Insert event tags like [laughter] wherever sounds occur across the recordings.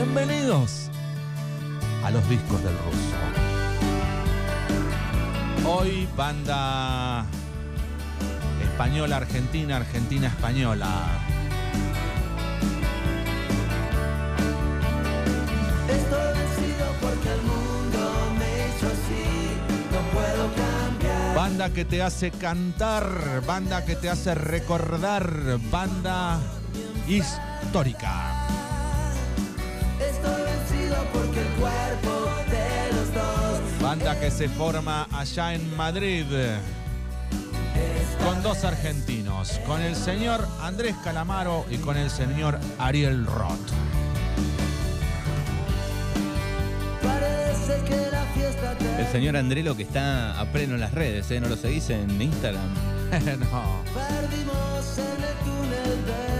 Bienvenidos a los discos del ruso. Hoy banda española argentina, argentina española. Estoy vencido porque el mundo me hizo así, no puedo cambiar. Banda que te hace cantar, banda que te hace recordar, banda histórica. Banda que se forma allá en Madrid con dos argentinos, con el señor Andrés Calamaro y con el señor Ariel Roth. El señor Andrelo que está a pleno en las redes, ¿eh? ¿No lo seguís en Instagram? [laughs] no. perdimos en el túnel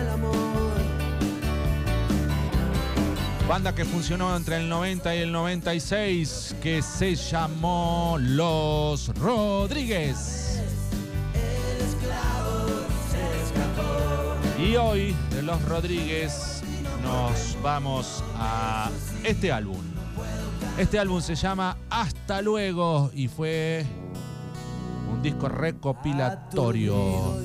Banda que funcionó entre el 90 y el 96, que se llamó Los Rodríguez. Y hoy de Los Rodríguez nos vamos a este álbum. Este álbum se llama Hasta luego y fue un disco recopilatorio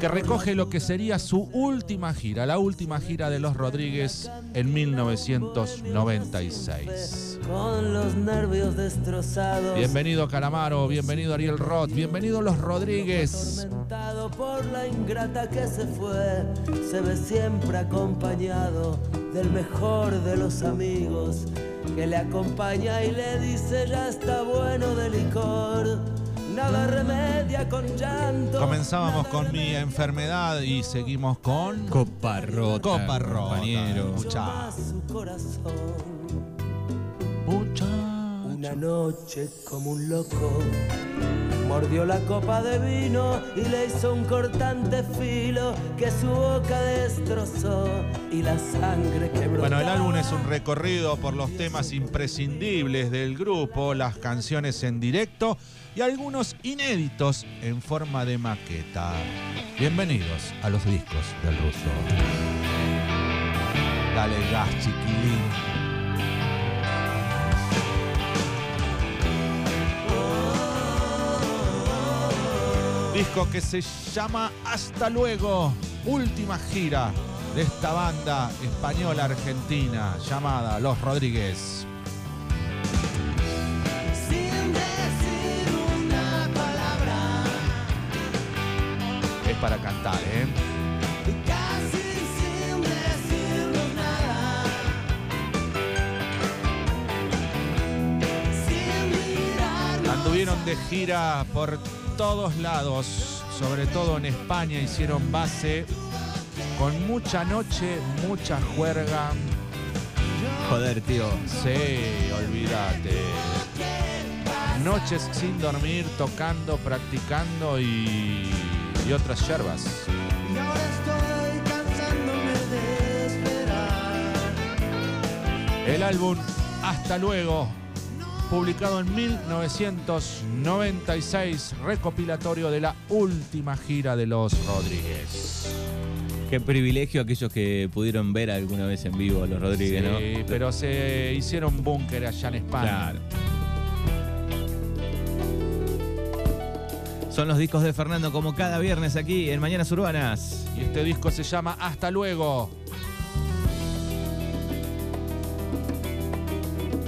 que recoge lo que sería su última gira, la última gira de Los Rodríguez en 1996. Con los nervios destrozados. Bienvenido Calamaro, bienvenido Ariel Roth, bienvenido Los Rodríguez. Por la ingrata que se fue, se ve siempre acompañado del mejor de los amigos, que le acompaña y le dice ya está bueno de licor, nada remedia con llanto. Comenzábamos con mi enfermedad y seguimos con Copa rota, Copa rota, compañero. su corazón. Muchachos. Una noche como un loco mordió la copa de vino y le hizo un cortante filo que su boca destrozó y la sangre que brotaba. Bueno, el álbum es un recorrido por los temas imprescindibles del grupo, las canciones en directo y algunos inéditos en forma de maqueta. Bienvenidos a los discos del ruso. Dale gas, chiquilín. Disco que se llama Hasta luego, última gira de esta banda española argentina llamada Los Rodríguez. Es para cantar, ¿eh? Anduvieron de gira por todos lados, sobre todo en España, hicieron base con mucha noche, mucha juerga. Joder, tío. Sí, olvídate. Noches sin dormir, tocando, practicando y, y otras yerbas. Y ahora estoy cansándome de esperar. El álbum Hasta luego, publicado en 1996, recopilatorio de la última gira de los Rodríguez. Qué privilegio aquellos que pudieron ver alguna vez en vivo a los Rodríguez, Sí, ¿no? pero se hicieron búnker allá en España. Claro. Son los discos de Fernando como cada viernes aquí en Mañanas Urbanas. Y este disco se llama Hasta luego.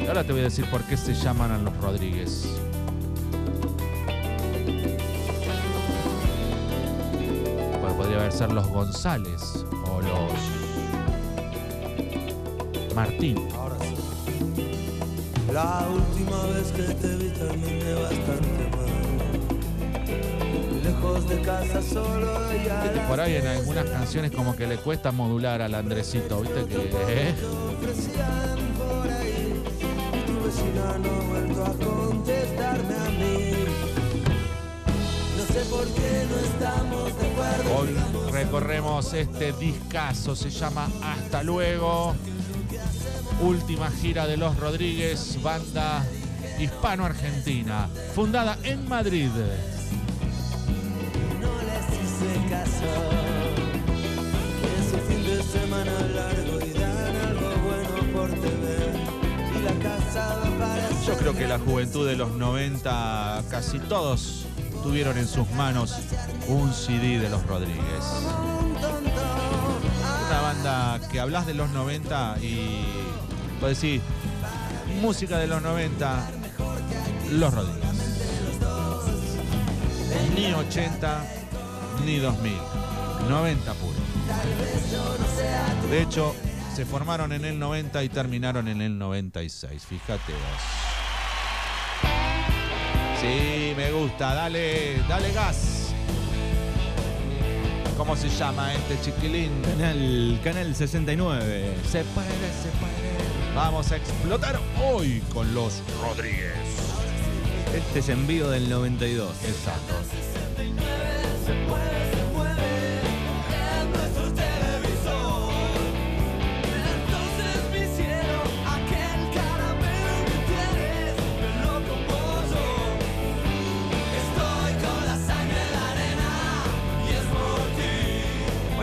Ahora te voy a decir por qué se llaman a los Rodríguez. Porque podría haber ser los González o los Martín. Ahora sí. La última vez que te vi terminé bastante mal. Lejos de casa solo y por ahí en algunas canciones como que le cuesta modular al Andresito, viste que ¿eh? Vecina no ha vuelto a contestarme a mí. No sé por qué no estamos de acuerdo. Hoy recorremos este discazo, se llama Hasta luego. Última gira de los Rodríguez, banda hispano-argentina, fundada en Madrid. no les hice caso. Es un fin de semana que la juventud de los 90, casi todos tuvieron en sus manos un CD de los Rodríguez. Una banda que hablas de los 90 y vos decís, música de los 90, los Rodríguez. Ni 80, ni 2000. 90 puro. De hecho, se formaron en el 90 y terminaron en el 96. Fíjate vos. Sí, me gusta. Dale, dale gas. ¿Cómo se llama este chiquilín? Canal, canal 69. Se puede, se puede. Vamos a explotar hoy con los Rodríguez. Este es en vivo del 92. Exacto.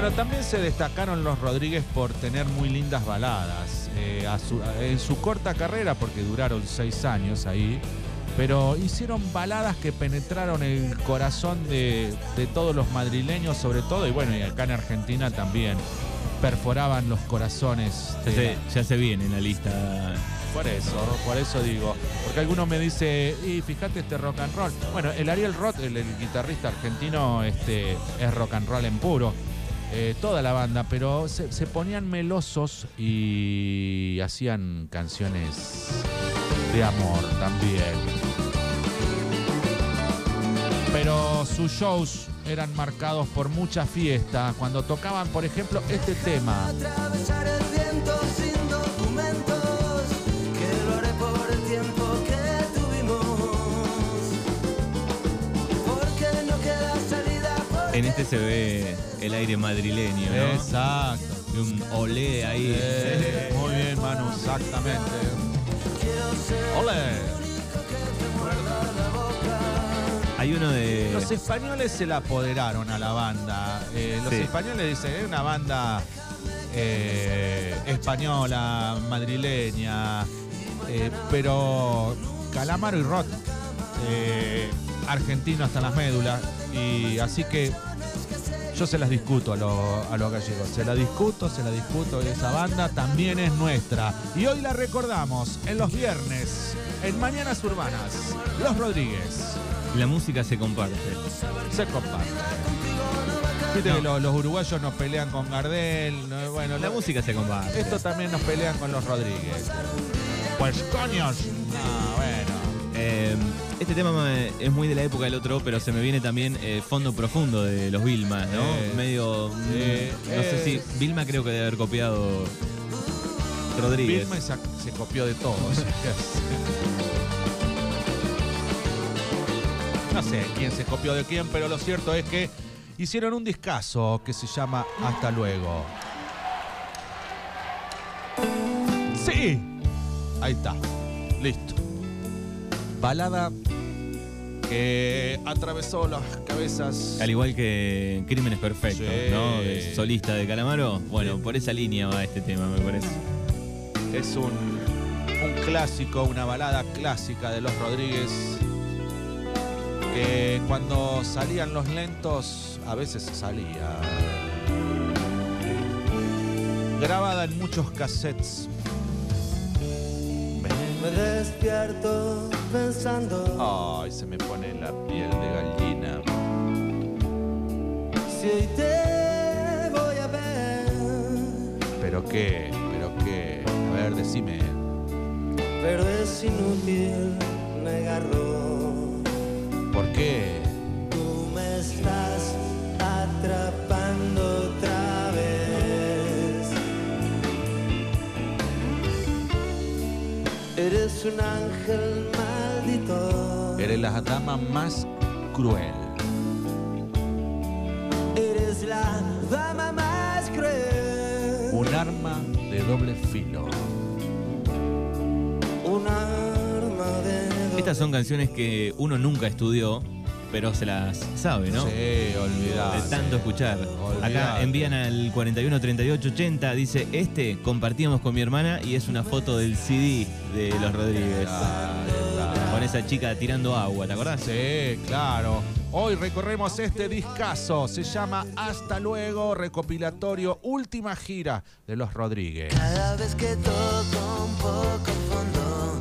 Bueno, también se destacaron los Rodríguez por tener muy lindas baladas. Eh, a su- en su corta carrera, porque duraron seis años ahí, pero hicieron baladas que penetraron el corazón de, de todos los madrileños, sobre todo, y bueno, y acá en Argentina también perforaban los corazones. Se hace, se en la lista. Por eso, por eso digo. Porque algunos me dice, y fíjate este rock and roll. Bueno, el Ariel Roth, el, el guitarrista argentino, este, es rock and roll en puro. Eh, toda la banda, pero se, se ponían melosos y hacían canciones de amor también. Pero sus shows eran marcados por mucha fiesta. Cuando tocaban, por ejemplo, este tema. En este se ve el aire madrileño, ¿no? Exacto. Y un olé ahí. Eh, muy bien, Manu, exactamente. ¡Ole! Hay uno de. Los españoles se la apoderaron a la banda. Eh, los Sí. españoles dicen, es una banda eh, española, madrileña, eh, pero Calamaro y eh, argentino hasta las médulas, y así que yo se las discuto a, los- a los gallegos, se la discuto, se la discuto, esa banda también es nuestra. Y hoy la recordamos en los viernes, en Mañanas Urbanas, Los Rodríguez. La música se comparte. Se comparte. Viste que los, los uruguayos nos pelean con Gardel. no, bueno, La lo- música se comparte. Esto también nos pelean con los Rodríguez. Pues coños. Eh, este tema es muy de la época del otro, pero se me viene también eh, Fondo Profundo de los Vilma, ¿no? Eh, Medio. mm, no sé si. Vilma creo que debe haber copiado Rodríguez. Vilma se, se copió de todos. no sé quién se copió de quién, pero lo cierto es que hicieron un discazo que se llama Hasta luego. Sí. Ahí está. Listo. Balada que atravesó las cabezas. Al igual que Crímenes Perfectos, Sí. ¿no? De solista de Calamaro. Bueno, Sí. por esa línea va este tema, me parece. Es un, un clásico, una balada clásica de los Rodríguez. Que cuando salían los lentos, a veces salía. Grabada en muchos cassettes. Me despierto pensando Ay, se me pone la piel de gallina. si hoy te voy a ver, ¿Pero qué? ¿Pero qué? A ver, decime. pero es inútil negarlo. ¿Por qué? Tú me estás atrapando otra vez. Eres un ángel Eres la dama más cruel. Eres la dama más cruel. Un arma de doble filo. Un arma de doble Estas son canciones que uno nunca estudió, pero se las sabe, ¿no? Sí, olvidate. De tanto escuchar. Acá Olvidate. envían al 41 38 80, dice, este compartíamos con mi hermana y es una foto del CD de los Rodríguez. Está. Con esa chica tirando agua, ¿te acordás? Sí, claro. Hoy recorremos este discazo. Se llama Hasta luego, recopilatorio, última gira de los Rodríguez. Cada vez que toco un poco fondo,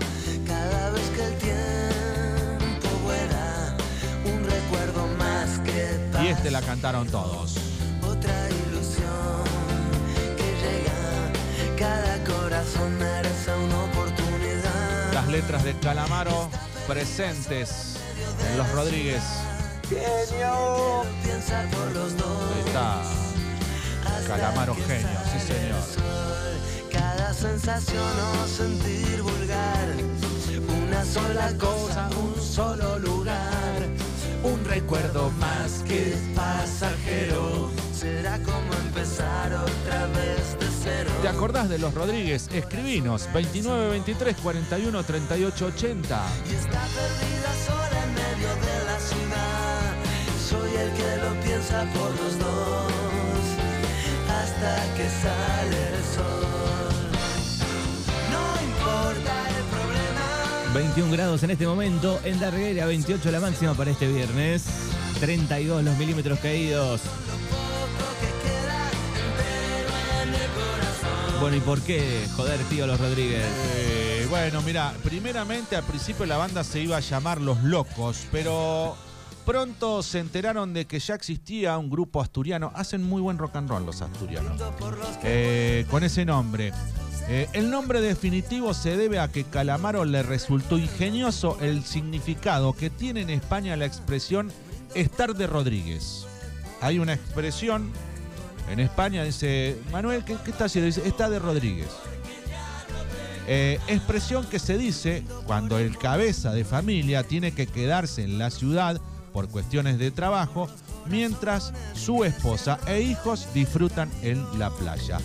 cada vez que el tiempo vuela, un recuerdo más que Y este paz, la cantaron todos. otra ilusión que llega, cada corazón merece. Las letras de Calamaro presentes en los Rodríguez. Dos. Ahí está. Calamaro genio, sí señor. cada sensación o sentir vulgar, una sola cosa, un solo lugar, un recuerdo más que pasajero. Será como empezar otra vez. ¿Te acordás de los Rodríguez? Escribinos 29 23 41 38 80. Y está perdida sola en medio de la ciudad. Soy el que lo piensa por los dos hasta que sale el sol. No importa el problema. 21 grados en este momento, en Darguera 28 la máxima para este viernes. 32 los milímetros caídos. Bueno, ¿y por qué joder, tío, los Rodríguez? Eh, bueno, mira, primeramente al principio la banda se iba a llamar Los Locos, pero pronto se enteraron de que ya existía un grupo asturiano. Hacen muy buen rock and roll los asturianos. Eh, con ese nombre. Eh, el nombre definitivo se debe a que Calamaro le resultó ingenioso el significado que tiene en España la expresión estar de Rodríguez. Hay una expresión en España, dice, Manuel, ¿qué, qué está haciendo? Dice, está de Rodríguez. Eh, expresión que se dice cuando el cabeza de familia tiene que quedarse en la ciudad por cuestiones de trabajo, mientras su esposa e hijos disfrutan en la playa.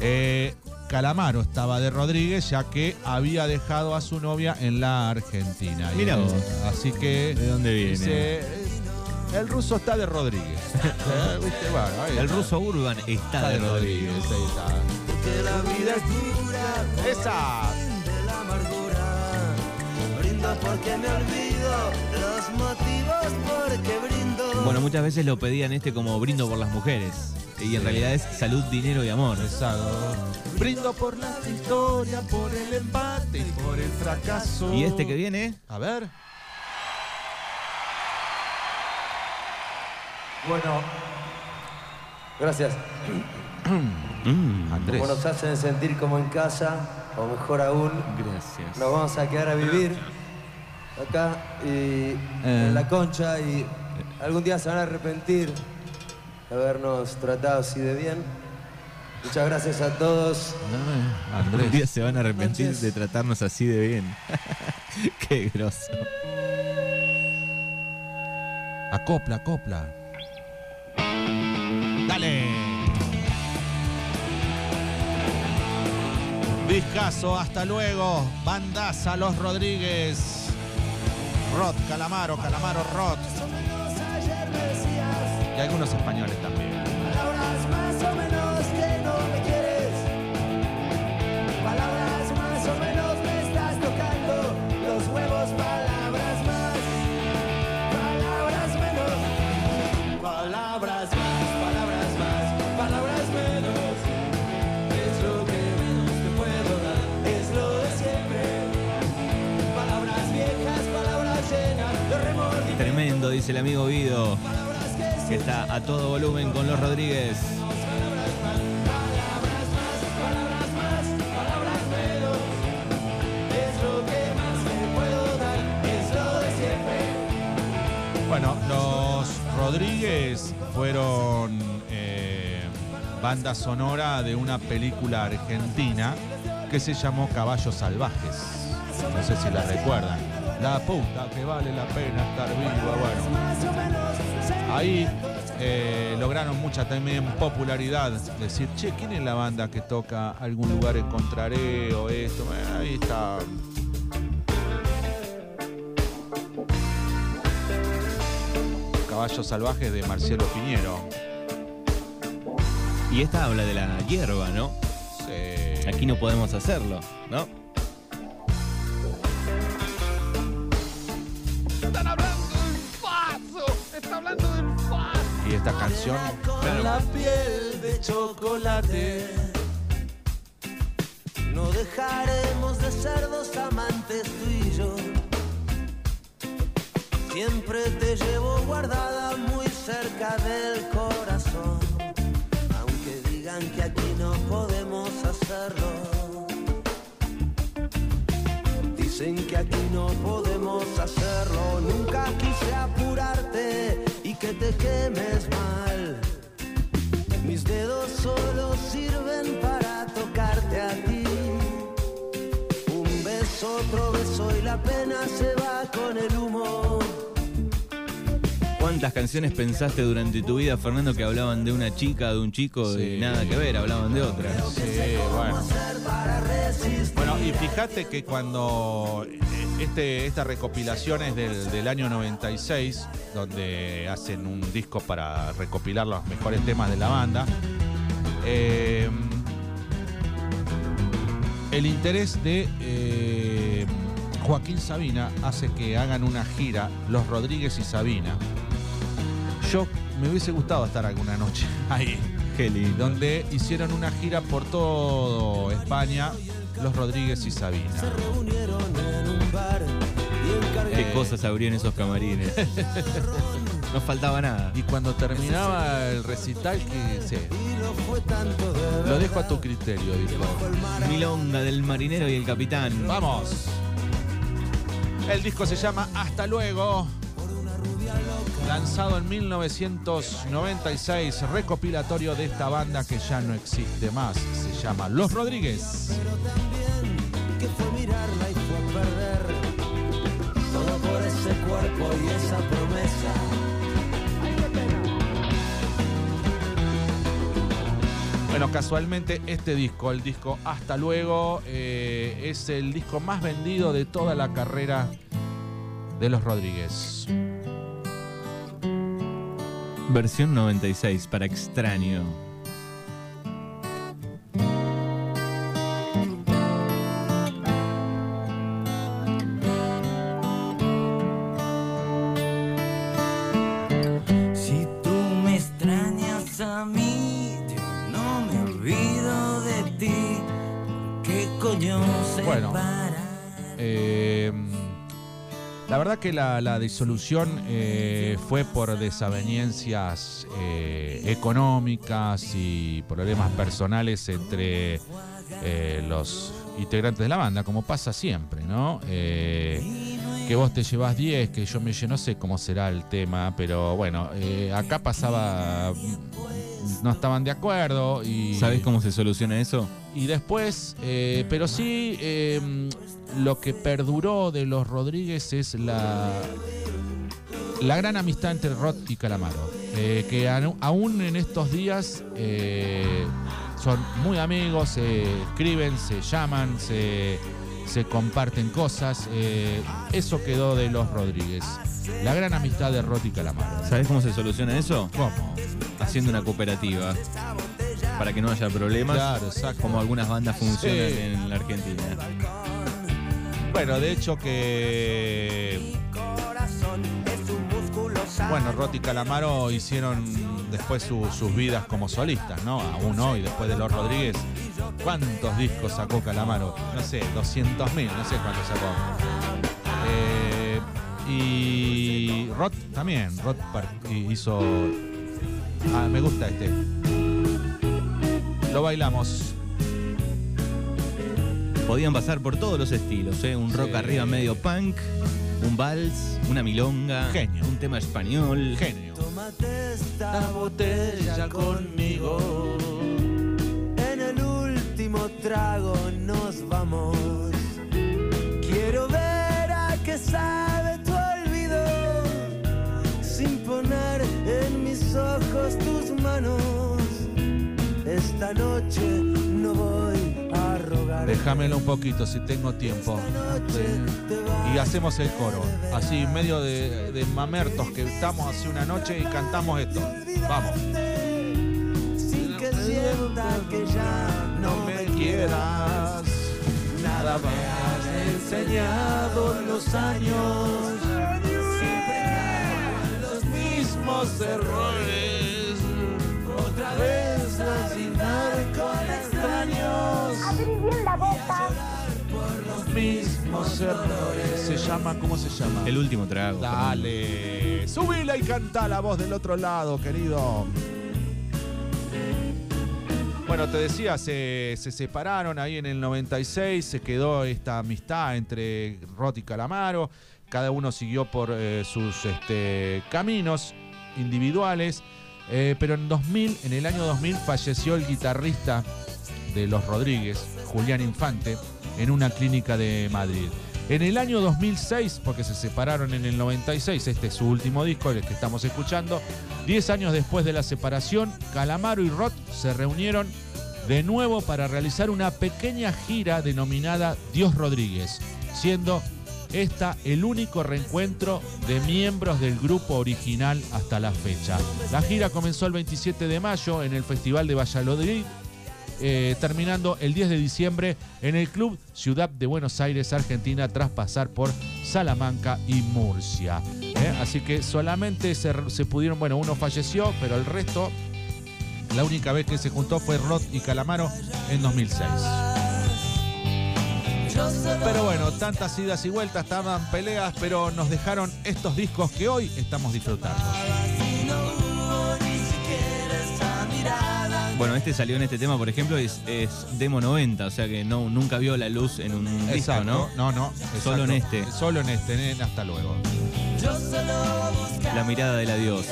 Eh, Calamaro estaba de Rodríguez ya que había dejado a su novia en la Argentina. Mira vos. Así que ¿De dónde viene? dice, el ruso está de Rodríguez. [laughs] Eh, ¿viste? Bueno, ahí El está. ruso Urban está está de Rodríguez. ahí está. La vida es dura. Esa. de la amargura. Brindo porque me olvido los motivos porque brindo. Bueno, muchas veces lo pedían este como brindo por las mujeres. Y en realidad es salud, dinero y amor. Exacto. Brindo por la victoria, por el empate y por el fracaso. Y este que viene, A ver. Bueno, gracias. mm, [clears throat] Andrés. Como nos hacen sentir como en casa, o mejor aún, gracias. nos vamos a quedar a vivir acá y Eh. en la concha y algún día se van a arrepentir de habernos tratado así de bien. Muchas gracias a todos. Un día Andrés. se van a arrepentir Noches. de tratarnos así de bien. [laughs] Qué grosso. Acopla, acopla. Dale. Vizcazo, hasta luego. Bandaza, Los Rodríguez. Rod, Calamaro, Calamaro, Rod. Y algunos españoles también. Dice el amigo Guido, que está a todo volumen con los Rodríguez. Bueno, los Rodríguez fueron eh, banda sonora de una película argentina que se llamó Caballos Salvajes. No sé si la recuerdan. La puta que vale la pena estar viva. Bueno, ahí eh, lograron mucha también popularidad. Decir, che, ¿quién es la banda que toca algún lugar encontraré o esto? Bueno, ahí está. Caballos Salvajes de Marcelo Piñero. Y esta habla de la hierba, ¿no? Sí. Aquí no podemos hacerlo, ¿no? Esta canción. Con la piel de chocolate. No dejaremos de ser dos amantes tú y yo. Siempre te llevo guardada muy cerca del corazón. Aunque digan que aquí no podemos hacerlo. Dicen que aquí no podemos hacerlo. Nunca quise apurarte que te quemes mal. Mis dedos solo sirven para tocarte a ti. Un beso, otro beso y la pena se va con el humo. ¿Cuántas canciones pensaste durante tu vida, Fernando, que hablaban de una chica, de un chico, Sí. y nada que ver, hablaban de otra? Sí, bueno. Bueno, y fíjate que cuando este, esta recopilación es del, del año 96, donde hacen un disco para recopilar los mejores temas de la banda, eh, el interés de eh, Joaquín Sabina hace que hagan una gira, Los Rodríguez y Sabina. Yo me hubiese gustado estar alguna noche [laughs] ahí Qué lindo. donde hicieron una gira por todo España, los Rodríguez y Sabina. Reunieron en un bar y encargaron. Qué cosas habrían esos camarines. [laughs] no faltaba nada. Y cuando terminaba el recital, que sé, lo dejo a tu criterio, dijo. Milonga del marinero y el capitán. Vamos. El disco se llama Hasta luego. Lanzado en 1996, recopilatorio de esta banda que ya no existe más. Se llama Los Rodríguez. que fue mirarla y fue a perder. Todo por ese cuerpo y esa promesa. Bueno, casualmente este disco, el disco Hasta luego, eh, es el disco más vendido de toda la carrera de los Rodríguez. Versión 96 para extraño. Si tú me extrañas a mí, yo no me olvido de ti. ¿Qué coño se Bueno. para? Eh, la verdad que la, disolución eh, fue por desavenencias eh, económicas y problemas personales entre eh, los integrantes de la banda, como pasa siempre, ¿no? Eh, que vos te llevas 10, que yo me lleno, no sé cómo será el tema, pero bueno, eh, acá pasaba, mm, no estaban de acuerdo y... ¿Sabes cómo se soluciona eso? Y después, eh, pero sí, eh, lo que perduró de los Rodríguez es la, la gran amistad entre Rod y Calamaro. eh, que aún en estos días eh, son muy amigos, se escriben, se llaman, se, se comparten cosas. eso quedó de los Rodríguez. La gran amistad de Rod y Calamaro. ¿Sabes cómo se soluciona eso? ¿Cómo? Haciendo una cooperativa. Para que no haya problemas. Claro, exacto. Como algunas bandas funcionan Sí. en la Argentina. Bueno, de hecho que. Bueno, Roti y Calamaro hicieron después su- sus vidas como solistas, ¿no? Aún hoy, después de Los Rodríguez. ¿Cuántos discos sacó Calamaro? No sé, 200 mil, no sé cuántos sacó. Eh, y Rod también, Rod hizo... Ah, me gusta este. Lo bailamos. Podían pasar por todos los estilos, ¿eh? Un rock Sí. arriba medio punk, un vals, una milonga, Genio. un tema español. Genio. Tómate esta botella conmigo. En el último trago nos vamos. Quiero ver a qué sabe tu olvido. Sin poner en mis ojos tus manos. Esta noche no voy a rogar. Déjamelo un poquito si tengo tiempo. Y hacemos el coro. Así, medio de, de mamertos que estamos así una noche y cantamos esto. Vamos. Sin que sienta que ya no me quieras. Nada me has enseñado los años. Siempre los mismos errores. Abrí bien la boca. Mismos errores. Se llama, ¿cómo se llama? El último trago. Dale. Subila y canta la voz del otro lado, querido. Bueno, te decía, se, se separaron ahí en el 96, se quedó esta amistad entre Rot y Calamaro, cada uno siguió por eh, sus este, caminos individuales, eh, pero en 2000, en el año 2000 falleció el guitarrista de Los Rodríguez, Julián Infante, en una clínica de Madrid. En el año 2006, porque se separaron en el 96, este es su último disco, el que estamos escuchando, 10 años después de la separación, Calamaro y Roth se reunieron de nuevo para realizar una pequeña gira denominada Dios Rodríguez, siendo esta el único reencuentro de miembros del grupo original hasta la fecha. La gira comenzó el 27 de mayo en el Festival de Valladolid, eh, terminando el 10 de diciembre en el Club Ciudad de Buenos Aires, Argentina, tras pasar por Salamanca y Murcia. ¿eh? Así que solamente se, pudieron, bueno, uno falleció, pero el resto, la única vez que se juntó fue Roth y Calamaro en 2006. Pero bueno, tantas idas y vueltas, estaban peleas, pero nos dejaron estos discos que hoy estamos disfrutando. Bueno, este salió en este tema, por ejemplo, es, es demo 90, o sea que no, nunca vio la luz en un disco, Exacto, ¿no? no, no. Solo en este. Solo en este, en hasta luego. La mirada del adiós.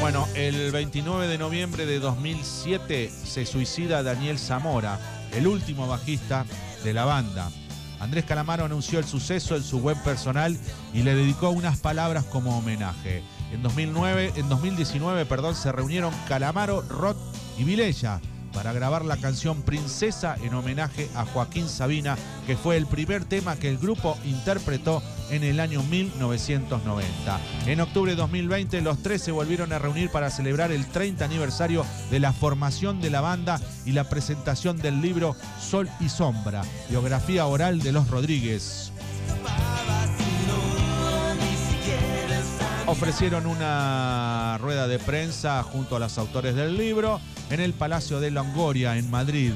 Bueno, el 29 de noviembre de 2007 se suicida Daniel Zamora, el último bajista de la banda. Andrés Calamaro anunció el suceso en su web personal y le dedicó unas palabras como homenaje. En 2009, en 2019, perdón, se reunieron Calamaro, Roth y Vilella para grabar la canción Princesa en homenaje a Joaquín Sabina, que fue el primer tema que el grupo interpretó en el año 1990. En octubre de 2020 los tres se volvieron a reunir para celebrar el 30 aniversario de la formación de la banda y la presentación del libro Sol y Sombra, biografía oral de los Rodríguez. Ofrecieron una rueda de prensa junto a los autores del libro en el Palacio de Longoria, en Madrid.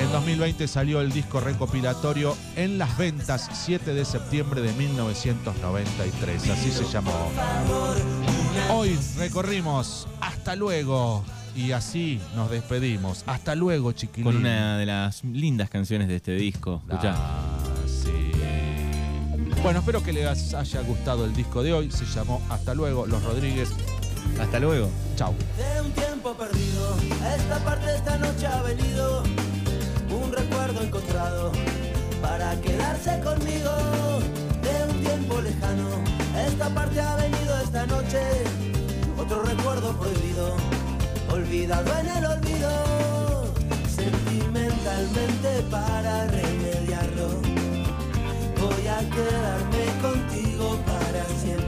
En 2020 salió el disco recopilatorio En las ventas, 7 de septiembre de 1993. Así se llamó. Hoy recorrimos Hasta luego. Y así nos despedimos. Hasta luego, chiquilín. Con una de las lindas canciones de este disco. Escuchá. Bueno, espero que les haya gustado el disco de hoy. Se llamó Hasta luego, Los Rodríguez. Hasta luego. Chau. De un tiempo perdido, a esta parte esta noche ha venido un recuerdo encontrado para quedarse conmigo. De un tiempo lejano, a esta parte ha venido esta noche otro recuerdo prohibido, olvidado en el olvido. Sentimentalmente para remediarlo, quedarme contigo para siempre.